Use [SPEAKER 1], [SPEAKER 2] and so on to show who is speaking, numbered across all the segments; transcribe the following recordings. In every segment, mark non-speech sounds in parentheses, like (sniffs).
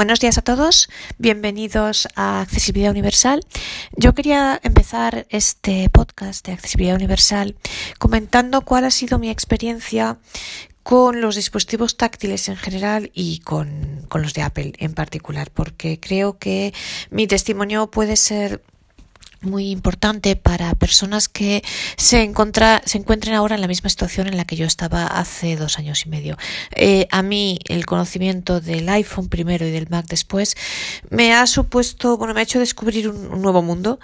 [SPEAKER 1] Buenos días a todos, bienvenidos a Accesibilidad Universal. Yo quería empezar este podcast de Accesibilidad Universal comentando cuál ha sido mi experiencia con los dispositivos táctiles en general y con, con los de Apple en particular, porque creo que mi testimonio puede ser muy importante para personas que se, encuentra, se encuentren ahora en la misma situación en la que yo estaba hace dos años y medio. Eh, a mí el conocimiento del iPhone primero y del Mac después me ha supuesto, bueno, me ha hecho descubrir un, un nuevo mundo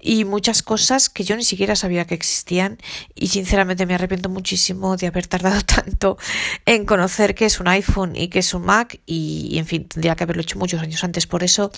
[SPEAKER 1] y muchas cosas que yo ni siquiera sabía que existían y sinceramente me arrepiento muchísimo de haber tardado (laughs) tanto en conocer qué es un iPhone y qué es un Mac y, y en fin, tendría que haberlo hecho muchos años antes. Por eso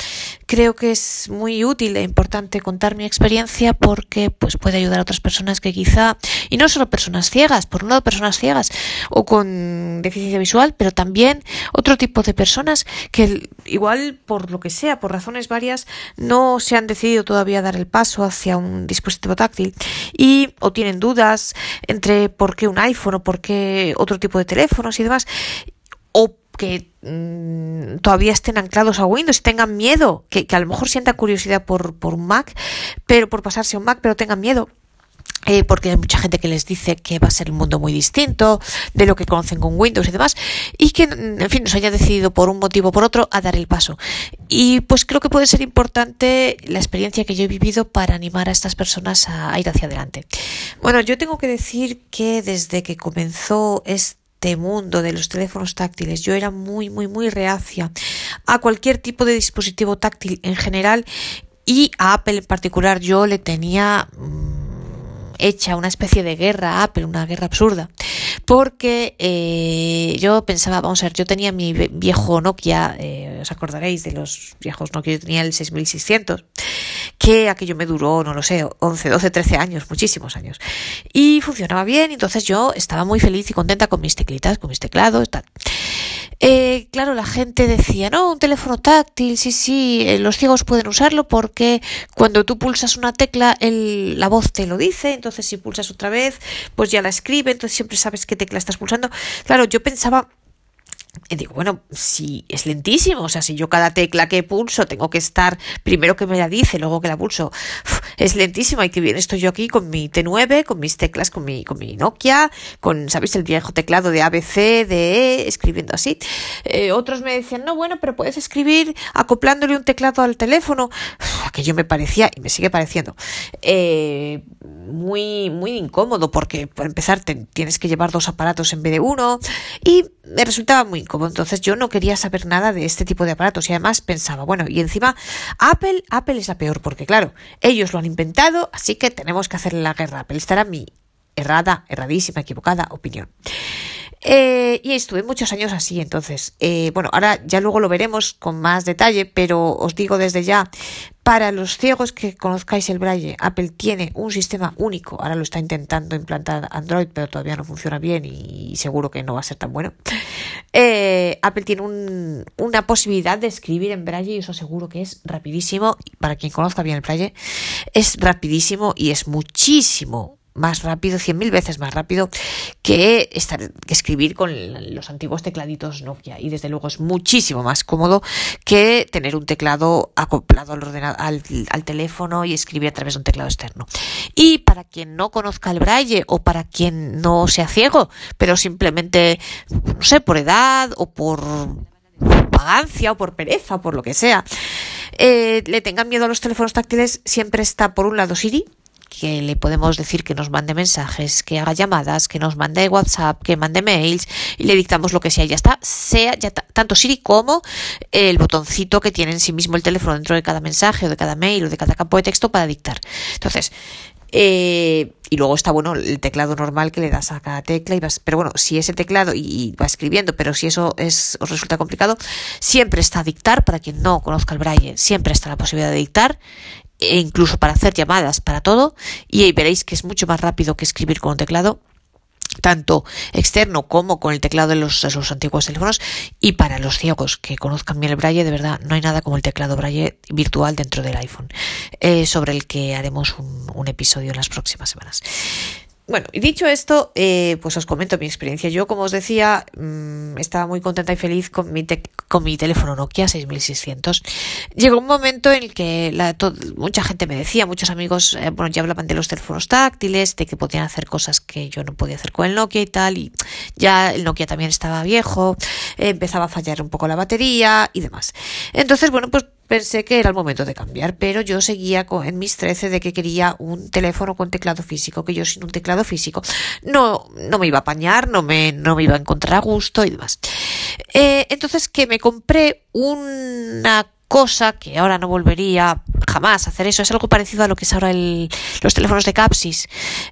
[SPEAKER 1] creo que es muy útil e importante contarme mi experiencia porque pues puede ayudar a otras personas que quizá y no solo personas ciegas, por un lado personas ciegas o con deficiencia visual, pero también otro tipo de personas que igual por lo que sea, por razones varias, no se han decidido todavía dar el paso hacia un dispositivo táctil y o tienen dudas entre por qué un iPhone o por qué otro tipo de teléfonos y demás o que mmm, todavía estén anclados a Windows tengan miedo, que, a lo mejor sientan curiosidad por, por, Mac, pero por pasarse a un Mac, pero tengan miedo. Eh, porque hay mucha gente que les dice que va a ser un mundo muy distinto de lo que conocen con Windows y demás, y que, en fin, nos haya decidido por un motivo o por otro a dar el paso. Y pues creo que puede ser importante la experiencia que yo he vivido para animar a estas personas a, a ir hacia adelante. Bueno, yo tengo que decir que desde que comenzó este este mundo de los teléfonos táctiles. Yo era muy, muy, muy reacia a cualquier tipo de dispositivo táctil en general y a Apple en particular. Yo le tenía mmm, hecha una especie de guerra a Apple, una guerra absurda. Porque eh, yo pensaba, vamos a ver, yo tenía mi viejo Nokia, eh, os acordaréis de los viejos Nokia, yo tenía el 6600 que aquello me duró, no lo sé, 11, 12, 13 años, muchísimos años. Y funcionaba bien, entonces yo estaba muy feliz y contenta con mis teclitas, con mis teclados, tal. Eh, claro, la gente decía, no, un teléfono táctil, sí, sí, eh, los ciegos pueden usarlo porque cuando tú pulsas una tecla, el, la voz te lo dice, entonces si pulsas otra vez, pues ya la escribe, entonces siempre sabes qué tecla estás pulsando. Claro, yo pensaba y digo, bueno, si es lentísimo, o sea, si yo cada tecla que pulso tengo que estar, primero que me la dice, luego que la pulso, es lentísimo, y que bien estoy yo aquí con mi T9, con mis teclas, con mi, con mi Nokia, con, ¿sabéis? El viejo teclado de ABC, de E, escribiendo así. Eh, otros me decían, no, bueno, pero puedes escribir acoplándole un teclado al teléfono, aquello me parecía, y me sigue pareciendo, eh, muy, muy incómodo, porque por empezar te, tienes que llevar dos aparatos en vez de uno, y me resultaba muy incómodo. Entonces yo no quería saber nada de este tipo de aparatos y además pensaba, bueno, y encima Apple, Apple es la peor porque claro, ellos lo han inventado, así que tenemos que hacerle la guerra. Apple estará mi errada, erradísima, equivocada opinión. Eh, y estuve muchos años así, entonces, eh, bueno, ahora ya luego lo veremos con más detalle, pero os digo desde ya, para los ciegos que conozcáis el braille, Apple tiene un sistema único, ahora lo está intentando implantar Android, pero todavía no funciona bien y seguro que no va a ser tan bueno. Eh, Apple tiene un, una posibilidad de escribir en braille y eso seguro que es rapidísimo, para quien conozca bien el braille, es rapidísimo y es muchísimo más rápido, cien mil veces más rápido que, estar, que escribir con los antiguos tecladitos Nokia. Y desde luego es muchísimo más cómodo que tener un teclado acoplado al, ordenador, al, teléfono y escribir a través de un teclado externo. Y para quien no conozca el braille o para quien no sea ciego, pero simplemente, no sé, por edad o por vagancia o por pereza o por lo que sea, eh, le tengan miedo a los teléfonos táctiles, siempre está por un lado Siri, que le podemos decir que nos mande mensajes, que haga llamadas, que nos mande WhatsApp, que mande mails y le dictamos lo que sea. Ya está, sea ya tanto Siri como el botoncito que tiene en sí mismo el teléfono dentro de cada mensaje o de cada mail o de cada campo de texto para dictar. Entonces, eh, y luego está bueno el teclado normal que le das a cada tecla y vas, pero bueno, si ese teclado y, va escribiendo, pero si eso es, os resulta complicado, siempre está dictar, para quien no conozca el braille, siempre está la posibilidad de dictar e incluso para hacer llamadas, para todo, y ahí veréis que es mucho más rápido que escribir con un teclado tanto externo como con el teclado de los, antiguos teléfonos. Y para los ciegos que conozcan bien el braille de verdad no hay nada como el teclado braille virtual dentro del iPhone eh, sobre el que haremos un episodio en las próximas semanas Bueno, y dicho esto, eh, pues os comento mi experiencia. Yo, como os decía, mmm, estaba muy contenta y feliz con mi, teléfono Nokia 6600. Llegó un momento en el que mucha gente me decía, muchos amigos, eh, bueno, ya hablaban de los teléfonos táctiles, de que podían hacer cosas que yo no podía hacer con el Nokia y tal, y ya el Nokia también estaba viejo, empezaba a fallar un poco la batería y demás. Entonces, bueno, pues pensé que era el momento de cambiar, pero yo seguía en mis 13 de que quería un teléfono con teclado físico, que yo sin un teclado físico no, no me iba a apañar, no me, no me iba a encontrar a gusto y demás. Eh, entonces que me compré una cosa que ahora no volvería jamás a hacer eso. Es algo parecido a lo que es ahora el, los teléfonos de Capsis.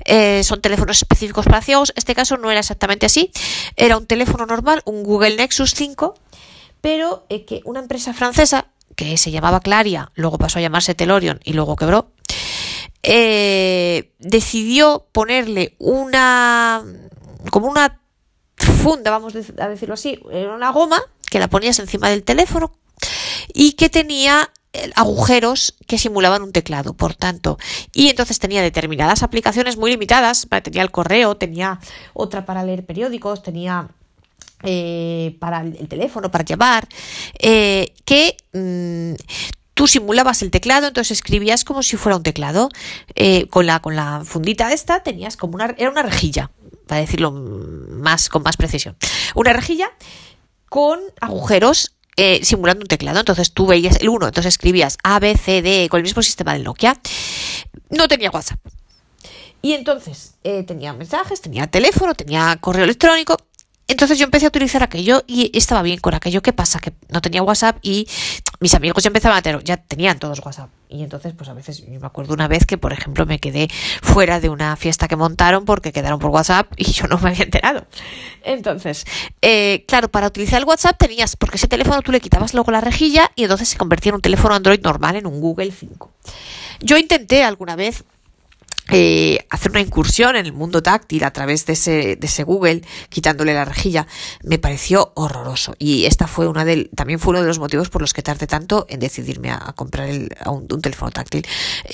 [SPEAKER 1] Eh, son teléfonos específicos para ciegos. Este caso no era exactamente así. Era un teléfono normal, un Google Nexus 5, pero eh, que una empresa francesa que se llamaba Claria, luego pasó a llamarse Telorion y luego quebró, eh, decidió ponerle una como una funda, vamos a decirlo así, una goma que la ponías encima del teléfono y que tenía eh, agujeros que simulaban un teclado, por tanto, y entonces tenía determinadas aplicaciones muy limitadas, tenía el correo, tenía otra para leer periódicos, tenía eh, para el teléfono, para llamar, eh, que mm, tú simulabas el teclado, entonces escribías como si fuera un teclado. Eh, con, la, con la fundita esta tenías como una, era una rejilla, para decirlo más, con más precisión. Una rejilla con agujeros simulando un teclado. Entonces tú veías el 1, entonces escribías A, B, C, D con el mismo sistema del Nokia. No tenía WhatsApp. Y entonces tenía mensajes, tenía teléfono, tenía correo electrónico entonces yo empecé a utilizar aquello y estaba bien con aquello. ¿Qué pasa? Que no tenía WhatsApp y mis amigos ya empezaban a tener, ya tenían todos WhatsApp. Y entonces, pues a veces, yo me acuerdo una vez que, por ejemplo, me quedé fuera de una fiesta que montaron porque quedaron por WhatsApp y yo no me había enterado. Entonces, eh, claro, para utilizar el WhatsApp tenías, porque ese teléfono tú le quitabas luego la rejilla y entonces se convertía en un teléfono Android normal, en un Google 5. Yo intenté alguna vez eh, hacer una incursión en el mundo táctil a través de ese, de ese Google, quitándole la rejilla, me pareció horroroso. Y esta fue una del, también fue uno de los motivos por los que tardé tanto en decidirme a, comprar el, un, teléfono táctil.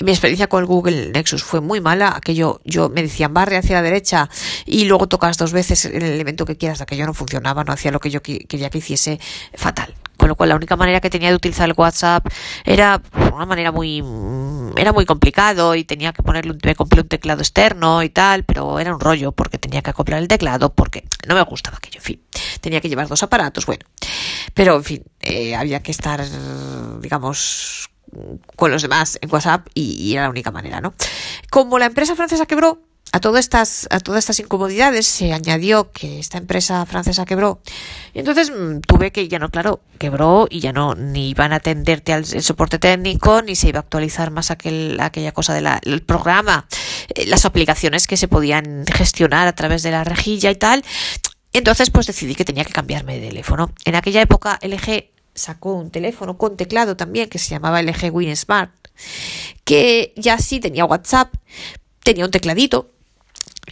[SPEAKER 1] Mi experiencia con el Google Nexus fue muy mala. Aquello, yo me decían barre hacia la derecha y luego tocas dos veces el elemento que quieras, aquello no funcionaba, no hacía lo que yo quería que hiciese fatal. Con lo cual la única manera que tenía de utilizar el WhatsApp era una manera muy era muy complicado y tenía que ponerle un, me compré un teclado externo y tal, pero era un rollo porque tenía que acoplar el teclado porque no me gustaba aquello, en fin, tenía que llevar dos aparatos, bueno, pero en fin, eh, había que estar, digamos, con los demás en WhatsApp y, y era la única manera, ¿no? Como la empresa francesa quebró, a todas estas, a todas estas incomodidades se añadió que esta empresa francesa quebró. Y entonces mm, tuve que, ya no, claro, quebró y ya no, ni iban a atenderte al soporte técnico, ni se iba a actualizar más aquel, aquella cosa del programa, eh, las aplicaciones que se podían gestionar a través de la rejilla y tal. Entonces, pues decidí que tenía que cambiarme de teléfono. En aquella época, LG sacó un teléfono con teclado también que se llamaba LG Win Smart, que ya sí tenía WhatsApp, tenía un tecladito,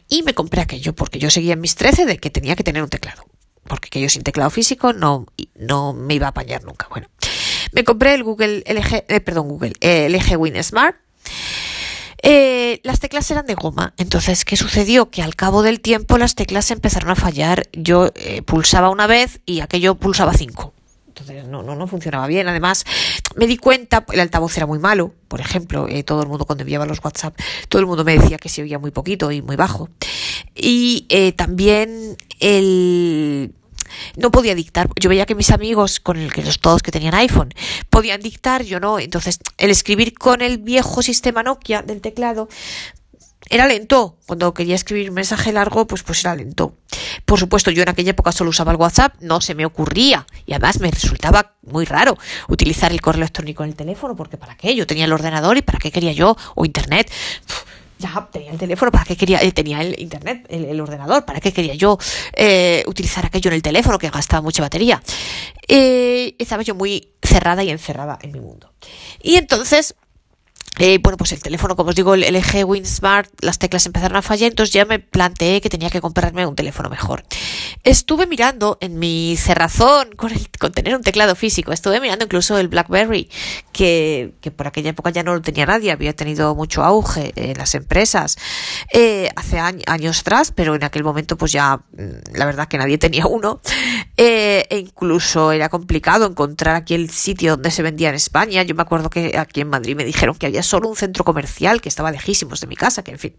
[SPEAKER 1] y me compré aquello porque yo seguía en mis 13 de que tenía que tener un teclado. Porque aquello sin teclado físico no, no me iba a apañar nunca. Bueno, me compré el Google LG, eh, perdón, Google, el LG Win Smart. Eh, las teclas eran de goma. Entonces, ¿qué sucedió? Que al cabo del tiempo las teclas empezaron a fallar. Yo eh, pulsaba una vez y aquello pulsaba cinco. Entonces no, no, no funcionaba bien. Además, me di cuenta, el altavoz era muy malo, por ejemplo, eh, todo el mundo cuando enviaba los WhatsApp, todo el mundo me decía que se oía muy poquito y muy bajo. Y eh, también el no podía dictar. Yo veía que mis amigos, con el que los todos que tenían iPhone, podían dictar, yo no. Entonces, el escribir con el viejo sistema Nokia del teclado era lento. Cuando quería escribir un mensaje largo, pues, pues era lento. Por supuesto, yo en aquella época solo usaba el WhatsApp, no se me ocurría. Y además me resultaba muy raro utilizar el correo electrónico en el teléfono, porque ¿para qué? Yo tenía el ordenador y ¿para qué quería yo? O internet. ya tenía el teléfono, ¿para qué quería? Eh, tenía el internet, el, ordenador, ¿para qué quería yo eh, utilizar aquello en el teléfono que gastaba mucha batería? Eh, estaba yo muy cerrada y encerrada en mi mundo. Y entonces eh, bueno, pues el teléfono, como os digo, el LG Win Smart, las teclas empezaron a fallar, entonces ya me planteé que tenía que comprarme un teléfono mejor. Estuve mirando en mi cerrazón con, tener un teclado físico, estuve mirando incluso el BlackBerry, que, que por aquella época ya no lo tenía nadie, había tenido mucho auge en las empresas eh, hace años atrás, pero en aquel momento pues ya mm, la verdad que nadie tenía uno. Eh, e incluso era complicado encontrar aquí el sitio donde se vendía en España. Yo me acuerdo que aquí en Madrid me dijeron que había solo un centro comercial que estaba lejísimos de mi casa, que en fin.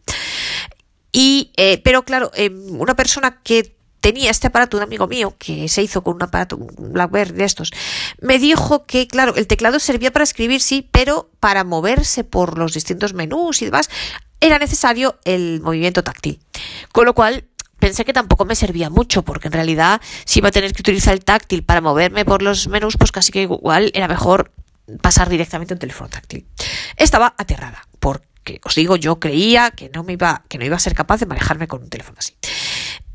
[SPEAKER 1] Y, eh, pero claro, em, una persona que tenía este aparato, un amigo mío, que se hizo con un aparato, un BlackBerry de estos, me dijo que, claro, el teclado servía para escribir, sí, pero para moverse por los distintos menús y demás, era necesario el movimiento táctil. Con lo cual, pensé que tampoco me servía mucho, porque en realidad, si iba a tener que utilizar el táctil para moverme por los menús, pues casi que igual era mejor pasar directamente a un teléfono táctil. Estaba aterrada, porque os digo, yo creía que no me iba, que no iba a ser capaz de manejarme con un teléfono así.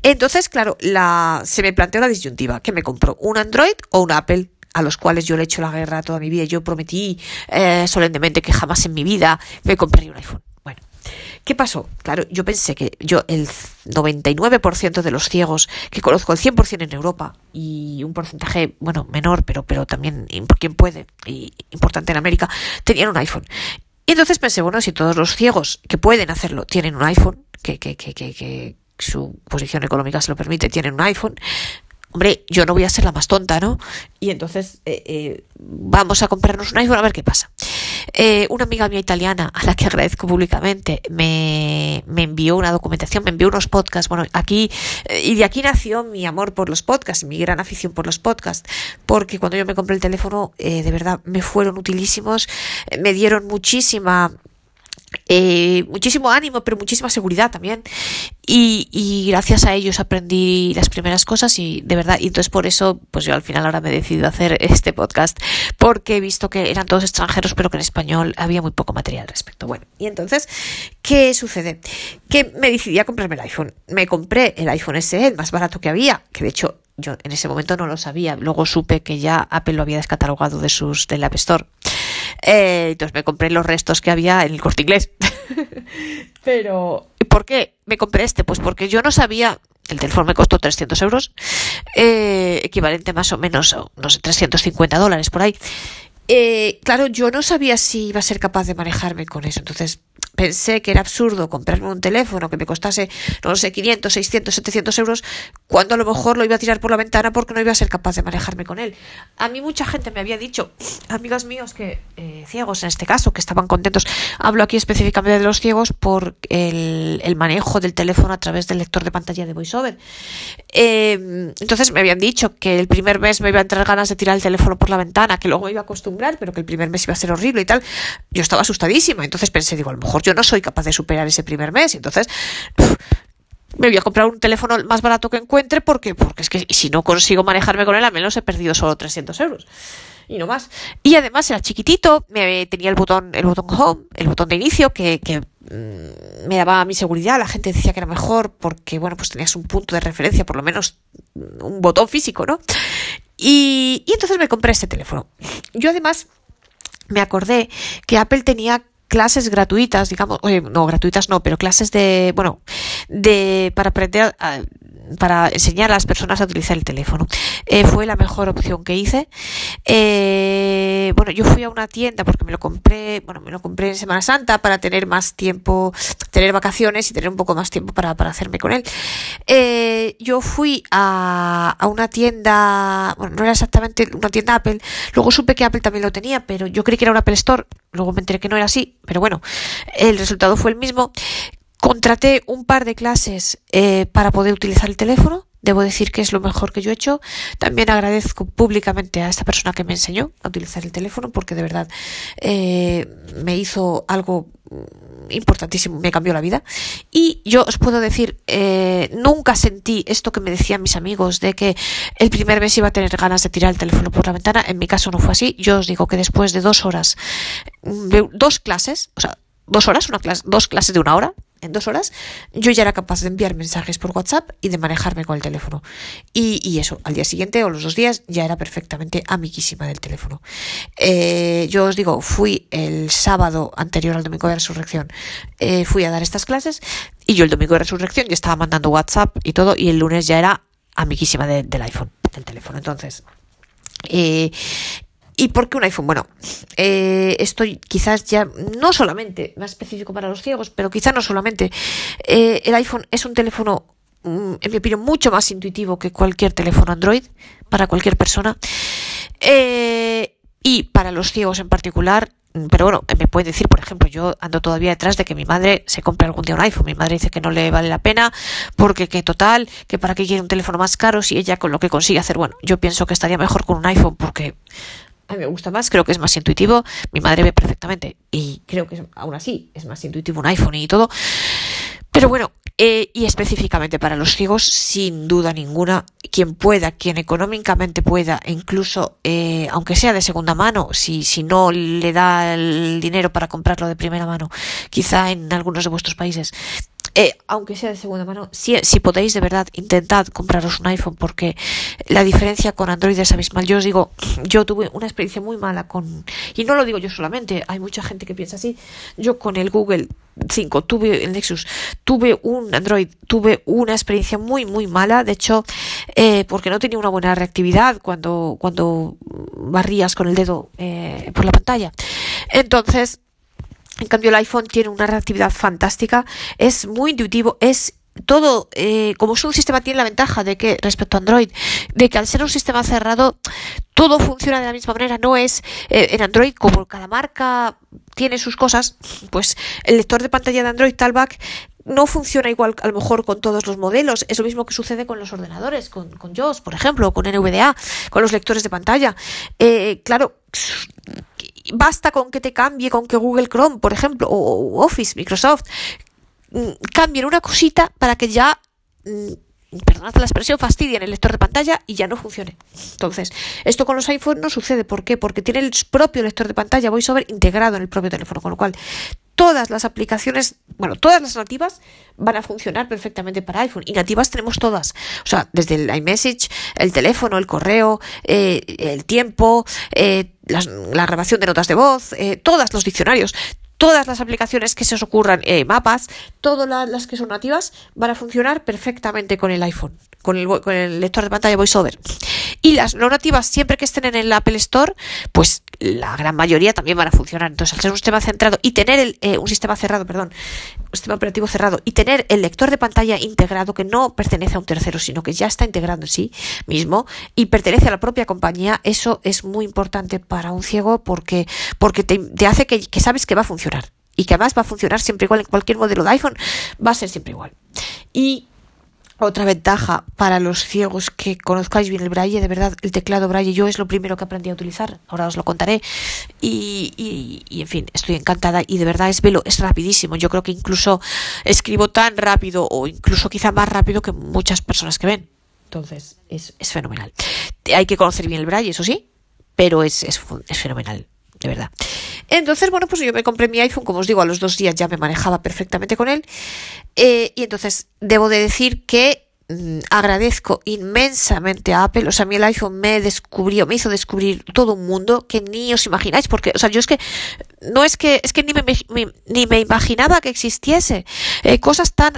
[SPEAKER 1] Entonces, claro, la, se me planteó la disyuntiva, que me compró un Android o un Apple a los cuales yo le he hecho la guerra toda mi vida. Yo prometí eh, solemnemente que jamás en mi vida me compraría un iPhone. ¿Qué pasó? Claro, yo pensé que yo el 99% de los ciegos que conozco, el 100% en Europa y un porcentaje, bueno, menor, pero, pero también quien puede y importante en América, tenían un iPhone. Y entonces pensé, bueno, si todos los ciegos que pueden hacerlo tienen un iPhone, que, que, que, que, su posición económica se lo permite, tienen un iPhone, hombre, yo no voy a ser la más tonta, ¿no? Y entonces eh, eh, vamos a comprarnos un iPhone a ver qué pasa. Eh, una amiga mía italiana, a la que agradezco públicamente, me, me, envió una documentación, me envió unos podcasts. Bueno, aquí, y de aquí nació mi amor por los podcasts, mi gran afición por los podcasts, porque cuando yo me compré el teléfono, de verdad, me fueron utilísimos, me dieron muchísima eh, muchísimo ánimo, pero muchísima seguridad también. Y, gracias a ellos aprendí las primeras cosas y de verdad, y entonces por eso, pues yo al final ahora me he decidido hacer (laughs) este podcast, porque he visto que eran todos extranjeros, pero que en español había muy poco material al respecto. Bueno, y entonces, ¿qué sucede? Que me decidí a comprarme el iPhone. Me compré el iPhone SE, el más barato que había, que de hecho yo en ese momento no lo sabía. Luego supe que ya Apple lo había descatalogado de sus del App Store. Eh, entonces me compré los restos que había en el corte inglés. (laughs) Pero, ¿por qué me compré este? Pues porque yo no sabía, el teléfono me costó 300 euros, eh, equivalente más o menos, no sé, 350 dólares por ahí. Eh, claro, yo no sabía si iba a ser capaz de manejarme con eso. Entonces, pensé que era absurdo comprarme un teléfono que me costase, no sé, 500, 600, 700 euros, cuando a lo mejor lo iba a tirar por la ventana porque no iba a ser capaz de manejarme con él. A mí mucha gente me había dicho, (sniffs) amigos míos que, eh, ciegos en este caso, que estaban contentos, hablo aquí específicamente de los ciegos por el, el manejo del teléfono a través del lector de pantalla de VoiceOver. Eh, entonces me habían dicho que el primer mes me iba a entrar ganas de tirar el teléfono por la ventana, que luego me iba a acostumbrar, pero que el primer mes iba a ser horrible y tal. Yo estaba asustadísima, entonces pensé, digo, a lo mejor yo no soy capaz de superar ese primer mes. Entonces, me voy a comprar un teléfono más barato que encuentre porque, porque es que si no consigo manejarme con él, al menos he perdido solo 300 euros. Y no más. Y además era chiquitito, me, tenía el botón, el botón home, el botón de inicio, que, mm, me daba mi seguridad. La gente decía que era mejor porque, bueno, pues tenías un punto de referencia, por lo menos un botón físico, ¿no? Y, y entonces me compré este teléfono. Yo además me acordé que Apple tenía clases gratuitas, digamos, no, gratuitas no, pero clases de, bueno, de, para aprender a, para enseñar a las personas a utilizar el teléfono. Eh, fue la mejor opción que hice. Eh, bueno, yo fui a una tienda porque me lo compré, bueno, me lo compré en Semana Santa para tener más tiempo, tener vacaciones y tener un poco más tiempo para, para hacerme con él. Eh, yo fui a, a una tienda, bueno, no era exactamente una tienda Apple, luego supe que Apple también lo tenía, pero yo creí que era una Apple Store, luego me enteré que no era así, pero bueno, el resultado fue el mismo. Contraté un par de clases eh, para poder utilizar el teléfono. Debo decir que es lo mejor que yo he hecho. También agradezco públicamente a esta persona que me enseñó a utilizar el teléfono porque de verdad eh, me hizo algo importantísimo, me cambió la vida. Y yo os puedo decir, eh, nunca sentí esto que me decían mis amigos de que el primer mes iba a tener ganas de tirar el teléfono por la ventana. En mi caso no fue así. Yo os digo que después de dos horas, dos clases, o sea, dos horas, una clase, dos clases de una hora, en dos horas, yo ya era capaz de enviar mensajes por WhatsApp y de manejarme con el teléfono. Y, eso, al día siguiente o los dos días ya era perfectamente amiguísima del teléfono. Eh, yo os digo, fui el sábado anterior al domingo de resurrección, eh, fui a dar estas clases y yo el domingo de resurrección ya estaba mandando WhatsApp y todo y el lunes ya era amiguísima del iPhone, del teléfono. Entonces, eh, ¿Y por qué un iPhone? Bueno, eh, estoy quizás ya no solamente más específico para los ciegos, pero quizás no solamente. Eh, el iPhone es un teléfono, mm, en mi opinión, mucho más intuitivo que cualquier teléfono Android para cualquier persona. Eh, y para los ciegos en particular, mm, pero bueno, me puede decir, por ejemplo, yo ando todavía detrás de que mi madre se compre algún día un iPhone. Mi madre dice que no le vale la pena porque que total, que para qué quiere un teléfono más caro si ella con lo que consigue hacer, bueno, yo pienso que estaría mejor con un iPhone porque a mí me gusta más, creo que es más intuitivo, mi madre ve perfectamente y creo que aún así es más intuitivo un iPhone y todo. Pero bueno, eh, y específicamente para los ciegos, sin duda ninguna, quien pueda, quien económicamente pueda, e incluso eh, aunque sea de segunda mano, si, si no le da el dinero para comprarlo de primera mano, quizá en algunos de vuestros países, eh, aunque sea de segunda mano, si, si, podéis de verdad, intentad compraros un iPhone porque la diferencia con Android es abismal. Yo os digo, yo tuve una experiencia muy mala con, y no lo digo yo solamente, hay mucha gente que piensa así. Yo con el Google 5 tuve el Nexus, tuve un Android, tuve una experiencia muy, muy mala. De hecho, eh, porque no tenía una buena reactividad cuando, cuando barrías con el dedo eh, por la pantalla. Entonces, en cambio, el iPhone tiene una reactividad fantástica, es muy intuitivo, es todo, eh, como es un sistema, tiene la ventaja de que, respecto a Android, de que al ser un sistema cerrado, todo funciona de la misma manera. No es eh, en Android, como cada marca tiene sus cosas, pues el lector de pantalla de Android Talback no funciona igual a lo mejor con todos los modelos. Es lo mismo que sucede con los ordenadores, con, con por ejemplo, con NVDA, con los lectores de pantalla. Eh, claro, basta con que te cambie, con que Google Chrome, por ejemplo, o Office, Microsoft, mm, cambien una cosita para que ya, mm, perdonad la expresión, fastidien el lector de pantalla y ya no funcione. Entonces, esto con los iPhones no sucede. ¿Por qué? Porque tiene el propio lector de pantalla VoiceOver integrado en el propio teléfono, con lo cual todas las aplicaciones, bueno, todas las nativas van a funcionar perfectamente para iPhone. Y nativas tenemos todas. O sea, desde el iMessage, el teléfono, el correo, eh, el tiempo, eh, la grabación de notas de voz, eh, todos los diccionarios, todas las aplicaciones que se os ocurran, mapas, todas las que son nativas, van a funcionar perfectamente con el iPhone, con el, con el lector de pantalla VoiceOver. Y las no nativas, siempre que estén en el Apple Store, pues la gran mayoría también van a funcionar. Entonces, al ser un sistema centrado y tener eh, un sistema cerrado, perdón, sistema operativo cerrado y tener el lector de pantalla integrado que no pertenece a un tercero, sino que ya está integrado en sí mismo y pertenece a la propia compañía, eso es muy importante para un ciego porque, porque te, hace que, que sabes que va a funcionar y que además va a funcionar siempre igual en cualquier modelo de iPhone, va a ser siempre igual. Y otra ventaja para los ciegos que conozcáis bien el braille, de verdad, el teclado braille yo es lo primero que aprendí a utilizar, ahora os lo contaré. Y, y, en fin, estoy encantada y de verdad es velo, es rapidísimo. Yo creo que incluso escribo tan rápido o incluso quizá más rápido que muchas personas que ven. Entonces, es, es fenomenal. Hay que conocer bien el braille, eso sí, pero es, es, es fenomenal, de verdad. Entonces, bueno, pues yo me compré mi iPhone, como os digo, a los dos días ya me manejaba perfectamente con él. Eh, y entonces, debo de decir que agradezco inmensamente a Apple. O sea, a mí el iPhone me descubrió, me hizo descubrir todo un mundo que ni os imagináis, porque, o sea, yo es que, no es que, es que ni me, ni me imaginaba que existiese eh, cosas tan,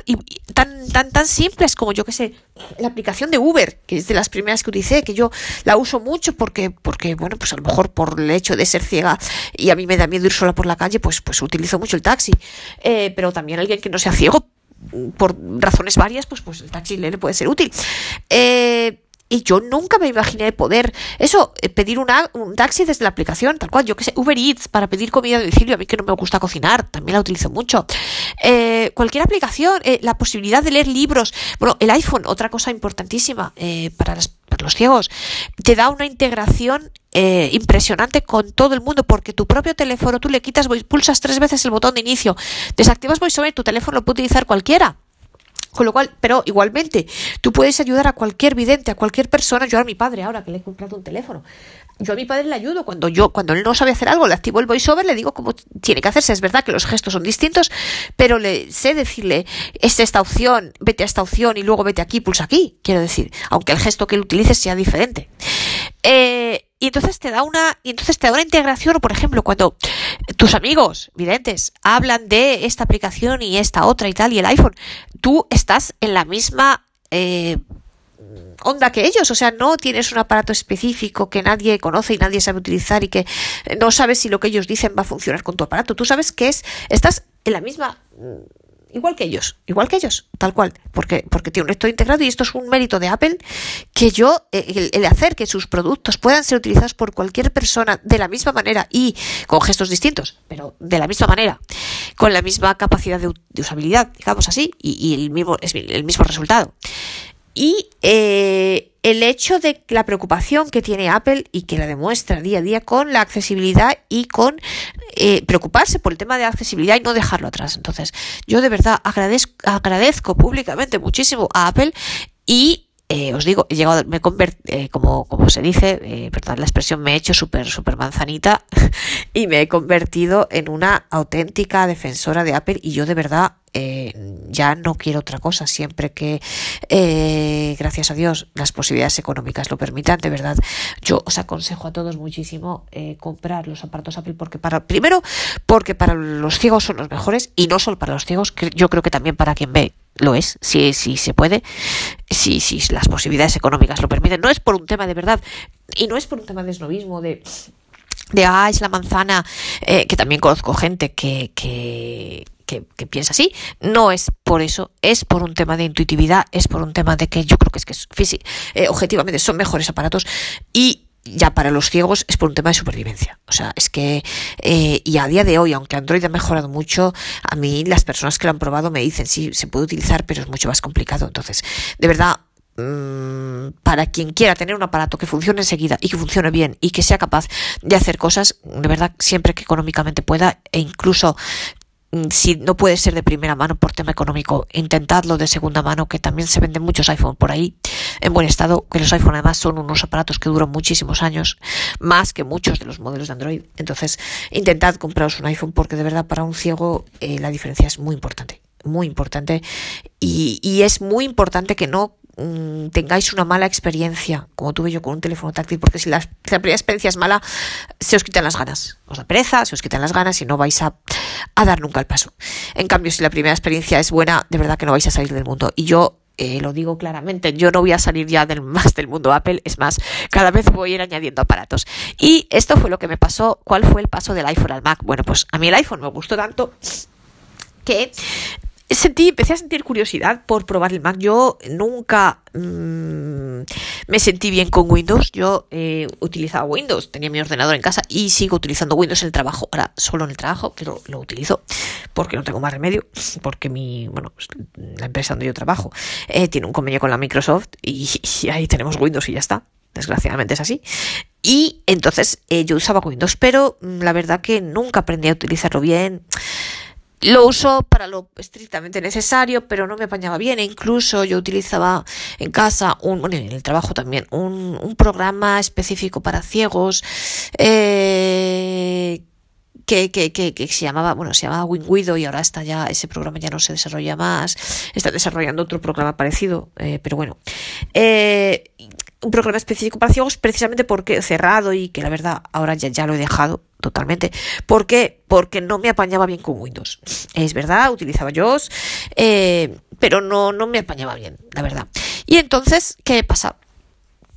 [SPEAKER 1] tan, tan, tan simples como yo que sé, la aplicación de Uber, que es de las primeras que utilicé, que yo la uso mucho porque, porque, bueno, pues a lo mejor por el hecho de ser ciega y a mí me da miedo ir sola por la calle, pues, pues utilizo mucho el taxi. Eh, pero también alguien que no sea ciego por razones varias, pues, pues el taxi le puede ser útil. Eh, y yo nunca me imaginé poder, eso, eh, pedir un taxi desde la aplicación, tal cual, yo que sé, Uber Eats para pedir comida a domicilio, a mí que no me gusta cocinar, también la utilizo mucho. Eh, cualquier aplicación, la posibilidad de leer libros, bueno, el iPhone, otra cosa importantísima para las los ciegos, te da una integración eh, impresionante con todo el mundo porque tu propio teléfono tú le quitas, pulsas tres veces el botón de inicio, desactivas VoiceOver, tu teléfono lo puede utilizar cualquiera. Con lo cual, pero igualmente, tú puedes ayudar a cualquier vidente, a cualquier persona. Yo a mi padre ahora que le he comprado un teléfono. Yo a mi padre le ayudo cuando yo, cuando él no sabe hacer algo, le activo el voiceover, le digo cómo tiene que hacerse. Es verdad que los gestos son distintos, pero le sé decirle, es esta opción, vete a esta opción y luego vete aquí, pulsa aquí. Quiero decir, aunque el gesto que él utilice sea diferente. Eh, y entonces te da una, y entonces te da una integración, por ejemplo, cuando tus amigos videntes hablan de esta aplicación y esta otra y tal, y el iPhone, tú estás en la misma, eh, onda que ellos, o sea, no tienes un aparato específico que nadie conoce y nadie sabe utilizar y que no sabes si lo que ellos dicen va a funcionar con tu aparato. Tú sabes que es, estás en la misma igual que ellos, igual que ellos, tal cual, porque, porque tiene un lector integrado y esto es un mérito de Apple que yo, eh, el, hacer que sus productos puedan ser utilizados por cualquier persona de la misma manera y con gestos distintos, pero de la misma manera, con la misma capacidad de, usabilidad, digamos así, y, el mismo, el mismo resultado. Y eh, el hecho de la preocupación que tiene Apple y que la demuestra día a día con la accesibilidad y con eh, preocuparse por el tema de accesibilidad y no dejarlo atrás. Entonces, yo de verdad agradezco, agradezco públicamente muchísimo a Apple y eh, os digo, he llegado, me he como, como se dice, eh, perdón la expresión, me he hecho súper, súper manzanita (laughs) y me he convertido en una auténtica defensora de Apple y yo de verdad eh, ya no quiero otra cosa, siempre que, eh, gracias a Dios, las posibilidades económicas lo permitan, de verdad, yo os aconsejo a todos muchísimo eh, comprar los aparatos Apple porque para, primero, porque para los ciegos son los mejores y no solo para los ciegos, yo creo que también para quien ve lo es, si, si se puede, si, si las posibilidades económicas lo permiten. No es por un tema de verdad y no es por un tema de esnovismo, de de ah, es la manzana, que también conozco gente que, que, que, piensa así. No es por eso, es por un tema de intuitividad, es por un tema de que yo creo que es que es eh, objetivamente son mejores aparatos y ya para los ciegos es por un tema de supervivencia. O sea, es que, eh, y a día de hoy, aunque Android ha mejorado mucho, a mí las personas que lo han probado me dicen, sí, se puede utilizar, pero es mucho más complicado. Entonces, de verdad, mm, para quien quiera tener un aparato que funcione enseguida y que funcione bien y que sea capaz de hacer cosas, de verdad, siempre que económicamente pueda, e incluso si no puede ser de primera mano por tema económico, intentadlo de segunda mano, que también se venden muchos iPhone por ahí en buen estado, que los iPhone además son unos aparatos que duran muchísimos años, más que muchos de los modelos de Android. Entonces, intentad compraros un iPhone porque de verdad para un ciego eh, la diferencia es muy importante, muy importante y, y es muy importante que no Mm, tengáis una mala experiencia, como tuve yo con un teléfono táctil, porque si la, primera experiencia es mala, se os quitan las ganas. Os da pereza, se os quitan las ganas y no vais a, dar nunca el paso. En cambio, si la primera experiencia es buena, de verdad que no vais a salir del mundo. Y yo eh, lo digo claramente, yo no voy a salir ya del, (laughs) más del mundo Apple, es más, cada vez voy a ir añadiendo aparatos. Y esto fue lo que me pasó. ¿Cuál fue el paso del iPhone al Mac? Bueno, pues a mí el iPhone me gustó tanto que sentí, empecé a sentir curiosidad por probar el Mac. Yo nunca mm, me sentí bien con Windows. Yo eh, utilizaba Windows, tenía mi ordenador en casa y sigo utilizando Windows en el trabajo. Ahora solo en el trabajo, pero lo utilizo porque no tengo más remedio. Porque mi, bueno, pues, la empresa donde yo trabajo eh, tiene un convenio con la Microsoft y, ahí tenemos Windows y ya está. Desgraciadamente es así. Y entonces eh, yo usaba Windows, pero mm, la verdad que nunca aprendí a utilizarlo bien. Lo uso para lo estrictamente necesario, pero no me apañaba bien. E incluso yo utilizaba en casa, un, bueno, en el trabajo también, un, un programa específico para ciegos eh, que, que, que, que, se llamaba, bueno, se llamaba WinWidow y ahora está ya, ese programa ya no se desarrolla más. Está desarrollando otro programa parecido, eh, pero bueno. Eh, un programa específico para ciegos precisamente porque cerrado y que la verdad ahora ya, ya lo he dejado totalmente. ¿Por qué? Porque no me apañaba bien con Windows. Es verdad, utilizaba yo, eh, pero no, no me apañaba bien, la verdad. Y entonces, ¿qué pasa?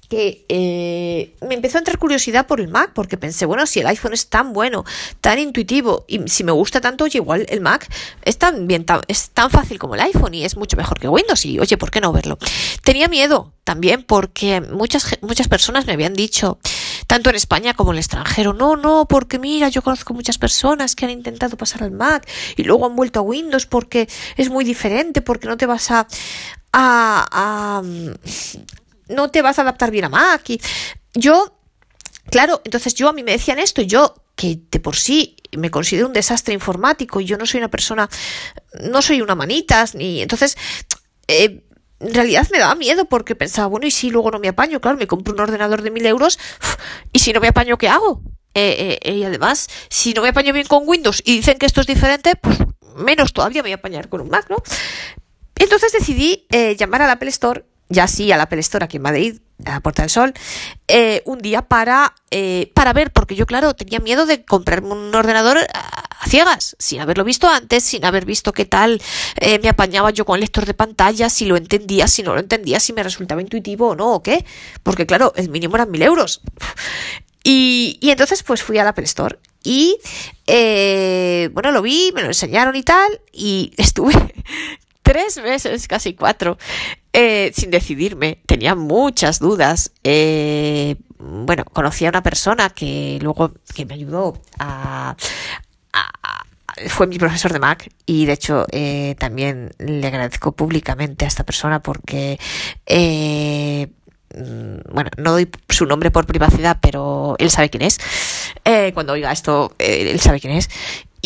[SPEAKER 1] Que eh, me empezó a entrar curiosidad por el Mac, porque pensé, bueno, si el iPhone es tan bueno, tan intuitivo, y si me gusta tanto, oye, igual el Mac es tan bien, es tan fácil como el iPhone y es mucho mejor que Windows, y oye, ¿por qué no verlo? Tenía miedo también porque muchas, muchas personas me habían dicho, tanto en España como en el extranjero, no, no, porque mira, yo conozco muchas personas que han intentado pasar al Mac y luego han vuelto a Windows porque es muy diferente, porque no te vas a, a, no te vas a adaptar bien a Mac. Y yo, claro, entonces yo a mí me decían esto, yo que de por sí me considero un desastre informático y yo no soy una persona, no soy una manitas, ni entonces, eh, en realidad me daba miedo porque pensaba, bueno, y si luego no me apaño, claro, me compro un ordenador de mil euros y si no me apaño, ¿qué hago? Eh, eh, y además, si no me apaño bien con Windows y dicen que esto es diferente, pues menos todavía me voy a apañar con un Mac, ¿no? Entonces decidí llamar al Apple Store ya sí a la Apple Store aquí en Madrid, a la Puerta del Sol, eh, un día para, eh, para ver, porque yo, claro, tenía miedo de comprarme un ordenador a ciegas, sin haberlo visto antes, sin haber visto qué tal eh, me apañaba yo con el lector de pantalla, si lo entendía, si no lo entendía, si me resultaba intuitivo o no, o qué. Porque claro, el mínimo eran mil euros. Y, y entonces pues fui a la Apple Store y eh, bueno, lo vi, me lo enseñaron y tal, y (laughs) estuve tres meses, casi cuatro, eh, sin decidirme. Tenía muchas dudas. Eh, bueno, conocí a una persona que luego que me ayudó a, fue mi profesor de Mac y de hecho eh, también le agradezco públicamente a esta persona porque eh, mm, bueno, no doy su nombre por privacidad, pero él sabe quién es. Eh, cuando oiga esto, él sabe quién es.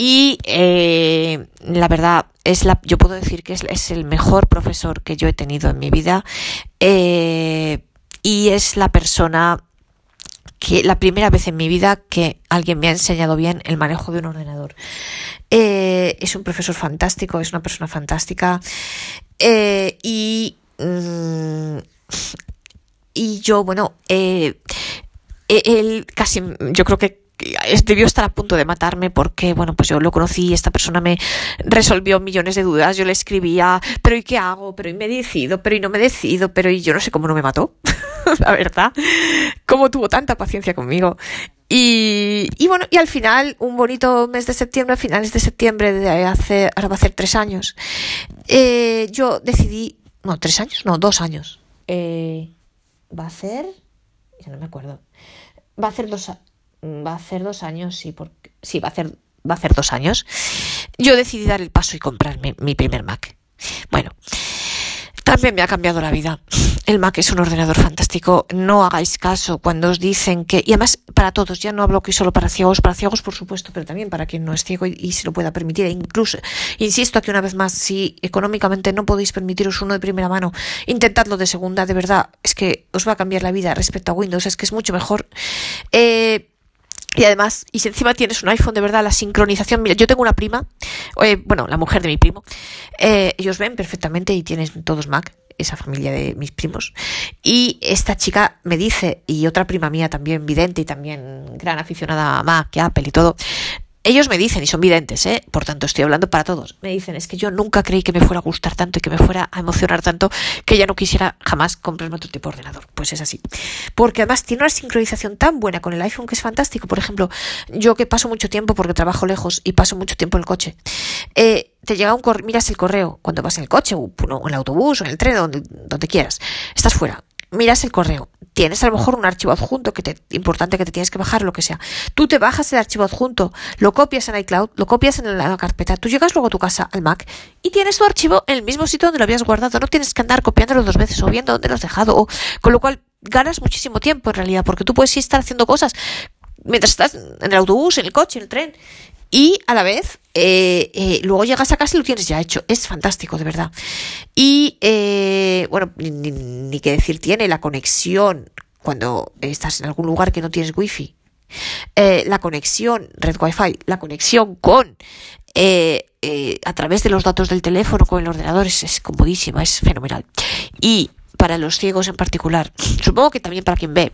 [SPEAKER 1] Y eh, la verdad, es la, yo puedo decir que es, es, el mejor profesor que yo he tenido en mi vida. Eh, y es la persona que la primera vez en mi vida que alguien me ha enseñado bien el manejo de un ordenador. Eh, es un profesor fantástico, es una persona fantástica eh, y mm, y yo bueno eh, él casi yo creo que debió estar a punto de matarme porque, bueno, pues yo lo conocí esta persona me resolvió millones de dudas. Yo le escribía, pero ¿y qué hago? Pero ¿y me decido? Pero ¿y no me decido? Pero ¿y yo no sé cómo no me mató? (laughs) la verdad. Cómo tuvo tanta paciencia conmigo. Y, bueno, y al final, un bonito mes de septiembre, a finales de septiembre de hace, ahora va a ser tres años, eh, yo decidí, no, tres años, no, dos años. Eh, va a ser, ya no me acuerdo, va a ser dos, va a hacer dos años, sí, porque, sí, va a hacer, va a hacer dos años, yo decidí dar el paso y comprarme mi primer Mac. Bueno, también me ha cambiado la vida. El Mac es un ordenador fantástico. No hagáis caso cuando os dicen que, y además para todos, ya no hablo aquí solo para ciegos, para ciegos por supuesto, pero también para quien no es ciego y, y se lo pueda permitir. E incluso, insisto aquí una vez más, si económicamente no podéis permitiros uno de primera mano, intentadlo de segunda, de verdad, es que os va a cambiar la vida respecto a Windows, es que es mucho mejor. Eh, y además, y si encima tienes un iPhone, de verdad, la sincronización. Mira, yo tengo una prima, eh, bueno, la mujer de mi primo. Eh, ellos ven perfectamente y tienen todos Mac, esa familia de mis primos. Y esta chica me dice, y otra prima mía también vidente y también gran aficionada a Mac Apple y todo, ellos me dicen, y son videntes, ¿eh? por tanto estoy hablando para todos, me dicen, es que yo nunca creí que me fuera a gustar tanto y que me fuera a emocionar tanto que ya no quisiera jamás comprarme otro tipo de ordenador. Pues es así. Porque además tiene una sincronización tan buena con el iPhone que es fantástico. Por ejemplo, yo que paso mucho tiempo porque trabajo lejos y paso mucho tiempo en el coche, eh, te llega un correo, miras el correo cuando vas en el coche o en el autobús o en el tren, donde, donde quieras, estás fuera, miras el correo, tienes a lo mejor un archivo adjunto que te, importante que te tienes que bajar, lo que sea. Tú te bajas el archivo adjunto, lo copias en iCloud, lo copias en la carpeta, tú llegas luego a tu casa al Mac y tienes tu archivo en el mismo sitio donde lo habías guardado. No tienes que andar copiándolo dos veces o viendo dónde lo has dejado, o, con lo cual ganas muchísimo tiempo en realidad, porque tú puedes estar haciendo cosas mientras estás en el autobús, en el coche, en el tren, y a la vez eh, eh, luego llegas a casa y lo tienes ya hecho. Es fantástico, de verdad. Y eh, bueno, ni, ni, ni que decir tiene la conexión cuando estás en algún lugar que no tienes wifi. Eh, la conexión, red wifi, la conexión con eh, a través de los datos del teléfono con el ordenador es, es comodísima, es fenomenal. Y para los ciegos en particular, supongo que también para quien ve,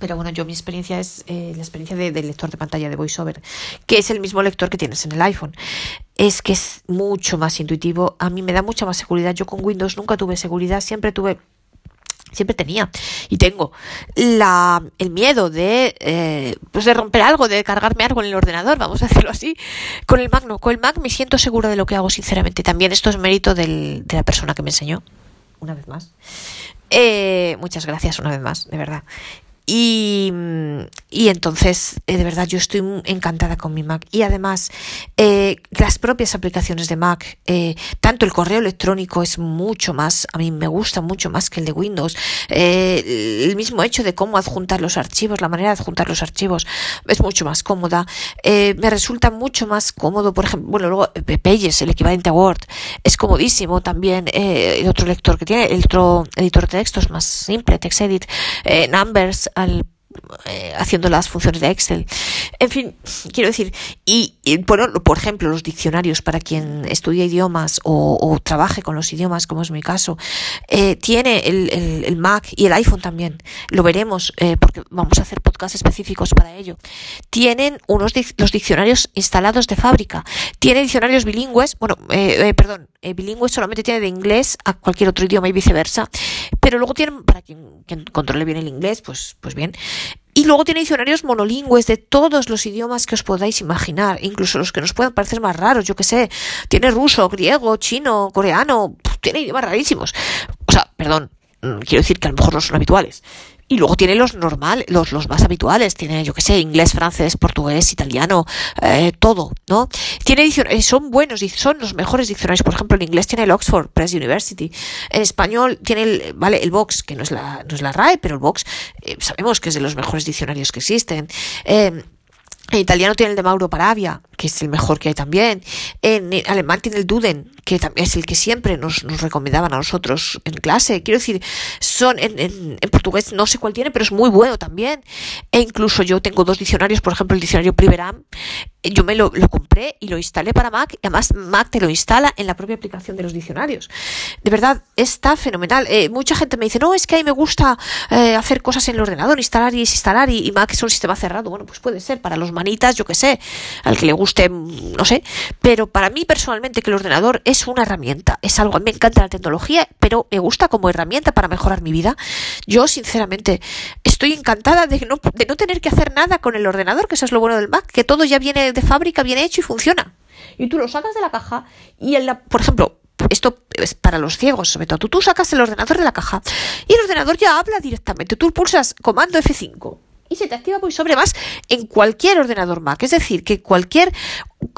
[SPEAKER 1] pero bueno, yo mi experiencia es eh, la experiencia del de lector de pantalla de VoiceOver, que es el mismo lector que tienes en el iPhone. Es que es mucho más intuitivo, a mí me da mucha más seguridad. Yo con Windows nunca tuve seguridad, siempre tuve siempre tenía y tengo la, el miedo de, eh, pues de romper algo, de cargarme algo en el ordenador, vamos a decirlo así. Con el Mac no, con el Mac me siento segura de lo que hago, sinceramente. También esto es mérito del, de la persona que me enseñó, una vez más. Eh, muchas gracias una vez más, de verdad. Y, y entonces, eh, de verdad, yo estoy encantada con mi Mac. Y además, eh, las propias aplicaciones de Mac, eh, tanto el correo electrónico es mucho más, a mí me gusta mucho más que el de Windows. Eh, el mismo hecho de cómo adjuntar los archivos, la manera de adjuntar los archivos, es mucho más cómoda. Eh, me resulta mucho más cómodo, por ejemplo, bueno, luego eh, Pages, el equivalente a Word, es comodísimo también. El otro lector que tiene, el otro editor de textos más simple, TextEdit, Numbers, eh, haciendo las funciones de Excel. En fin, quiero decir, y, bueno, por ejemplo, los diccionarios para quien estudia idiomas o, trabaje con los idiomas, como es mi caso, eh, tiene el, el, Mac y el iPhone también. Lo veremos eh, porque vamos a hacer podcasts específicos para ello. Tienen unos los diccionarios instalados de fábrica. Tiene diccionarios bilingües, bueno, perdón, bilingües solamente tiene de inglés a cualquier otro idioma y viceversa. Pero luego tienen, para quien, controle bien el inglés, pues, pues bien, y luego tiene diccionarios monolingües de todos los idiomas que os podáis imaginar, incluso los que nos puedan parecer más raros, yo que sé. Tiene ruso, griego, chino, coreano, tiene idiomas rarísimos. O sea, perdón, mm, quiero decir que a lo mejor no son habituales. Y luego tiene los normales, los, los más habituales. Tiene, yo que sé, inglés, francés, portugués, italiano, eh, todo, ¿no? Tiene diccionarios, son buenos, son los mejores diccionarios. Por ejemplo, en inglés tiene el Oxford Press University. En español tiene el, vale, el Vox, que no es la, no es la RAE, pero el Vox, eh, sabemos que es de los mejores diccionarios que existen. Eh, en italiano tiene el de Mauro Paravia, que es el mejor que hay también. En alemán tiene el Duden, que también es el que siempre nos, recomendaban a nosotros en clase. Quiero decir, son en, en, en, portugués no sé cuál tiene, pero es muy bueno también. E incluso yo tengo dos diccionarios, por ejemplo, el diccionario Priveram, yo me lo, compré y lo instalé para Mac, y además Mac te lo instala en la propia aplicación de los diccionarios. De verdad, está fenomenal. Eh, mucha gente me dice, no, es que a mí me gusta eh, hacer cosas en el ordenador, instalar y desinstalar, y, Mac es un sistema cerrado. Bueno, pues puede ser para los manitas, yo que sé, al que le guste, no sé. Pero para mí personalmente que el ordenador es una herramienta, es algo, me encanta la tecnología, pero me gusta como herramienta para mejorar mi vida. Yo, sinceramente, estoy encantada de no, de no tener que hacer nada con el ordenador, que eso es lo bueno del Mac, que todo ya viene de fábrica bien hecho y funciona. Y tú lo sacas de la caja y, el, por ejemplo, esto es para los ciegos, sobre todo. Tú, tú sacas el ordenador de la caja y el ordenador ya habla directamente. Tú pulsas comando F5 y se te activa muy sobre más en cualquier ordenador Mac. Es decir, que cualquier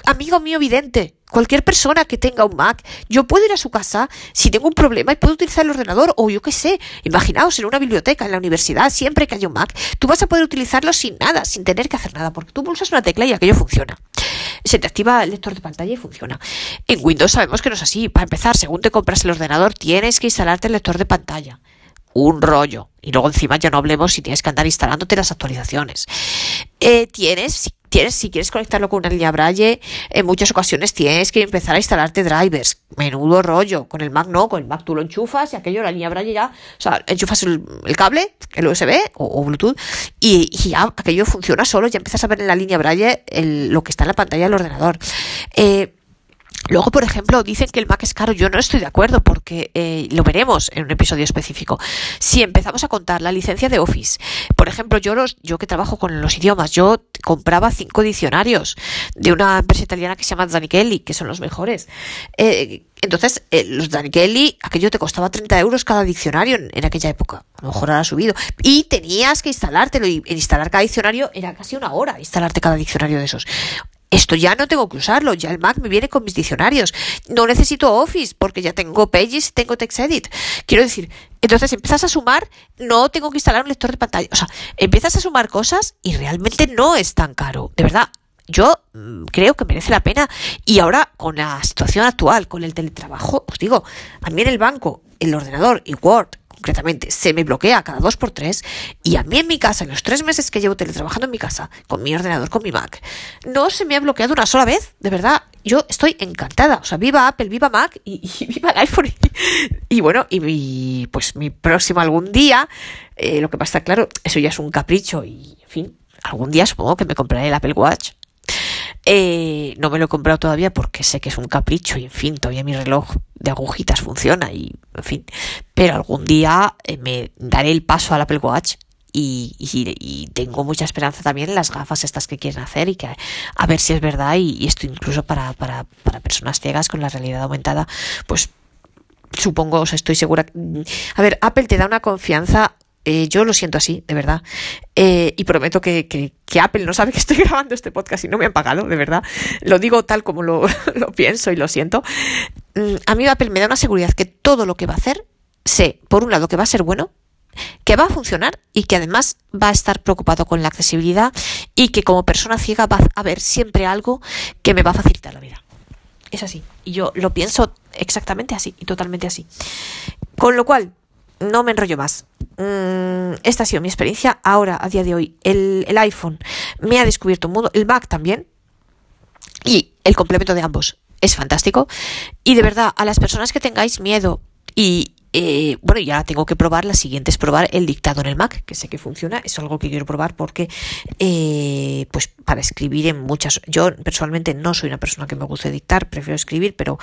[SPEAKER 1] amigo mío vidente, cualquier persona que tenga un Mac, yo puedo ir a su casa si tengo un problema y puedo utilizar el ordenador o yo qué sé, imaginaos en una biblioteca, en la universidad, siempre que haya un Mac, tú vas a poder utilizarlo sin nada, sin tener que hacer nada, porque tú pulsas una tecla y aquello funciona. Se te activa el lector de pantalla y funciona. En Windows sabemos que no es así. Para empezar, según te compras el ordenador, tienes que instalarte el lector de pantalla un rollo. Y luego encima ya no hablemos si tienes que andar instalándote las actualizaciones. Eh, tienes, tienes, si quieres conectarlo con una línea Braille, en muchas ocasiones tienes que empezar a instalarte drivers. Menudo rollo. Con el Mac no, con el Mac tú lo enchufas y aquello, la línea Braille ya, o sea, enchufas el, cable, el USB o, Bluetooth, y, ya aquello funciona solo, ya empiezas a ver en la línea Braille lo que está en la pantalla del ordenador. Eh, Luego, por ejemplo, dicen que el Mac es caro. Yo no estoy de acuerdo porque eh, lo veremos en un episodio específico. Si empezamos a contar la licencia de Office, por ejemplo, yo los, yo que trabajo con los idiomas, yo compraba cinco diccionarios de una empresa italiana que se llama Zanichelli, que son los mejores. Eh, entonces, eh, los Zanichelli, aquello te costaba 30 euros cada diccionario en, en, aquella época. A lo mejor ahora ha subido. Y tenías que instalártelo y instalar cada diccionario era casi una hora instalarte cada diccionario de esos esto ya no tengo que usarlo, ya el Mac me viene con mis diccionarios. No necesito Office porque ya tengo Pages y tengo TextEdit. Quiero decir, entonces empiezas a sumar, no tengo que instalar un lector de pantalla. O sea, empiezas a sumar cosas y realmente no es tan caro. De verdad, yo mm, creo que merece la pena. Y ahora, con la situación actual, con el teletrabajo, os digo, a mí en el banco, el ordenador y Word concretamente, se me bloquea cada dos por tres y a mí en mi casa, en los tres meses que llevo teletrabajando en mi casa, con mi ordenador, con mi Mac, no se me ha bloqueado una sola vez, de verdad. Yo estoy encantada, o sea, viva Apple, viva Mac y, (laughs) viva el iPhone. Y, bueno, y, pues mi próximo algún día, eh, lo que pasa, claro, eso ya es un capricho y, en fin, algún día supongo que me compraré el Apple Watch eh, no me lo he comprado todavía porque sé que es un capricho y en fin, todavía mi reloj de agujitas funciona y en fin. Pero algún día eh, me daré el paso al Apple Watch y, y, tengo mucha esperanza también en las gafas estas que quieren hacer y que a ver si es verdad y, esto incluso para, para, para personas ciegas con la realidad aumentada, pues supongo, o sea, estoy segura. A ver, Apple te da una confianza eh, yo lo siento así, de verdad. Eh, y prometo que, que, que, Apple no sabe que estoy (laughs) grabando este podcast y no me han pagado, de verdad. Lo digo tal como lo, (laughs) lo pienso y lo siento. Mm, a mí Apple me da una seguridad que todo lo que va a hacer, sé, por un lado, que va a ser bueno, que va a funcionar y que además va a estar preocupado con la accesibilidad y que como persona ciega va a haber siempre algo que me va a facilitar la vida. Es así. Y yo lo pienso exactamente así y totalmente así. Con lo cual, no me enrollo más. Mm, esta ha sido mi experiencia. Ahora, a día de hoy, el, el iPhone me ha descubierto un mundo, el Mac también, y el complemento de ambos es fantástico. Y de verdad, a las personas que tengáis miedo y, eh, bueno, ya tengo que probar, la siguiente es probar el dictado en el Mac, que sé que funciona, es algo que quiero probar porque, eh, pues para escribir en muchas, yo personalmente no soy una persona que me guste dictar, prefiero escribir, pero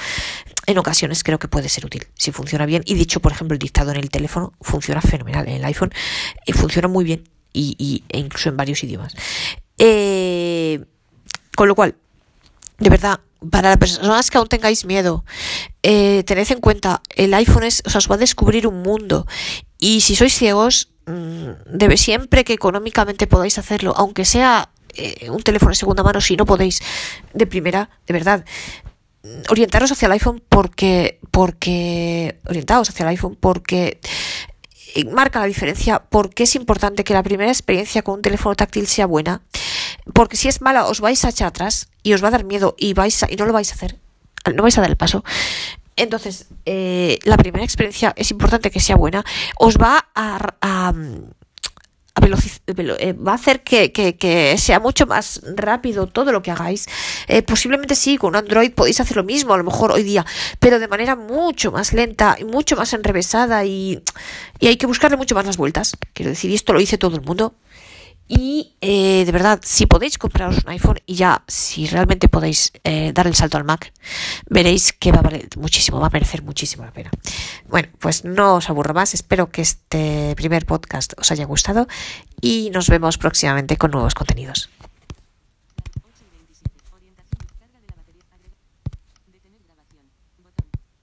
[SPEAKER 1] en ocasiones creo que puede ser útil, si funciona bien. Y dicho, por ejemplo, el dictado en el teléfono funciona fenomenal, en el iPhone y funciona muy bien, y, e incluso en varios idiomas. Eh, con lo cual, de verdad, para las personas que aún tengáis miedo, eh, tened en cuenta, el iPhone es, os va a descubrir un mundo. Y si sois ciegos, mmm, debe siempre que económicamente podáis hacerlo, aunque sea eh, un teléfono de segunda mano, si no podéis de primera, de verdad, orientaros hacia el iPhone porque, porque, orientaos hacia el iPhone porque marca la diferencia, porque es importante que la primera experiencia con un teléfono táctil sea buena porque si es mala os vais a echar atrás y os va a dar miedo y vais a, y no lo vais a hacer, no vais a dar el paso. Entonces, eh, la primera experiencia es importante que sea buena, os va a, a, eh, va a hacer que, sea mucho más rápido todo lo que hagáis. Eh, posiblemente sí, con Android podéis hacer lo mismo, a lo mejor hoy día, pero de manera mucho más lenta y mucho más enrevesada y, y hay que buscarle mucho más las vueltas. Quiero decir, y esto lo dice todo el mundo. Y eh, de verdad, si podéis compraros un iPhone y ya, si realmente podéis eh, dar el salto al Mac, veréis que va a valer muchísimo, va a merecer muchísimo la pena. Bueno, pues no os aburro más, espero que este primer podcast os haya gustado y nos vemos próximamente con nuevos contenidos.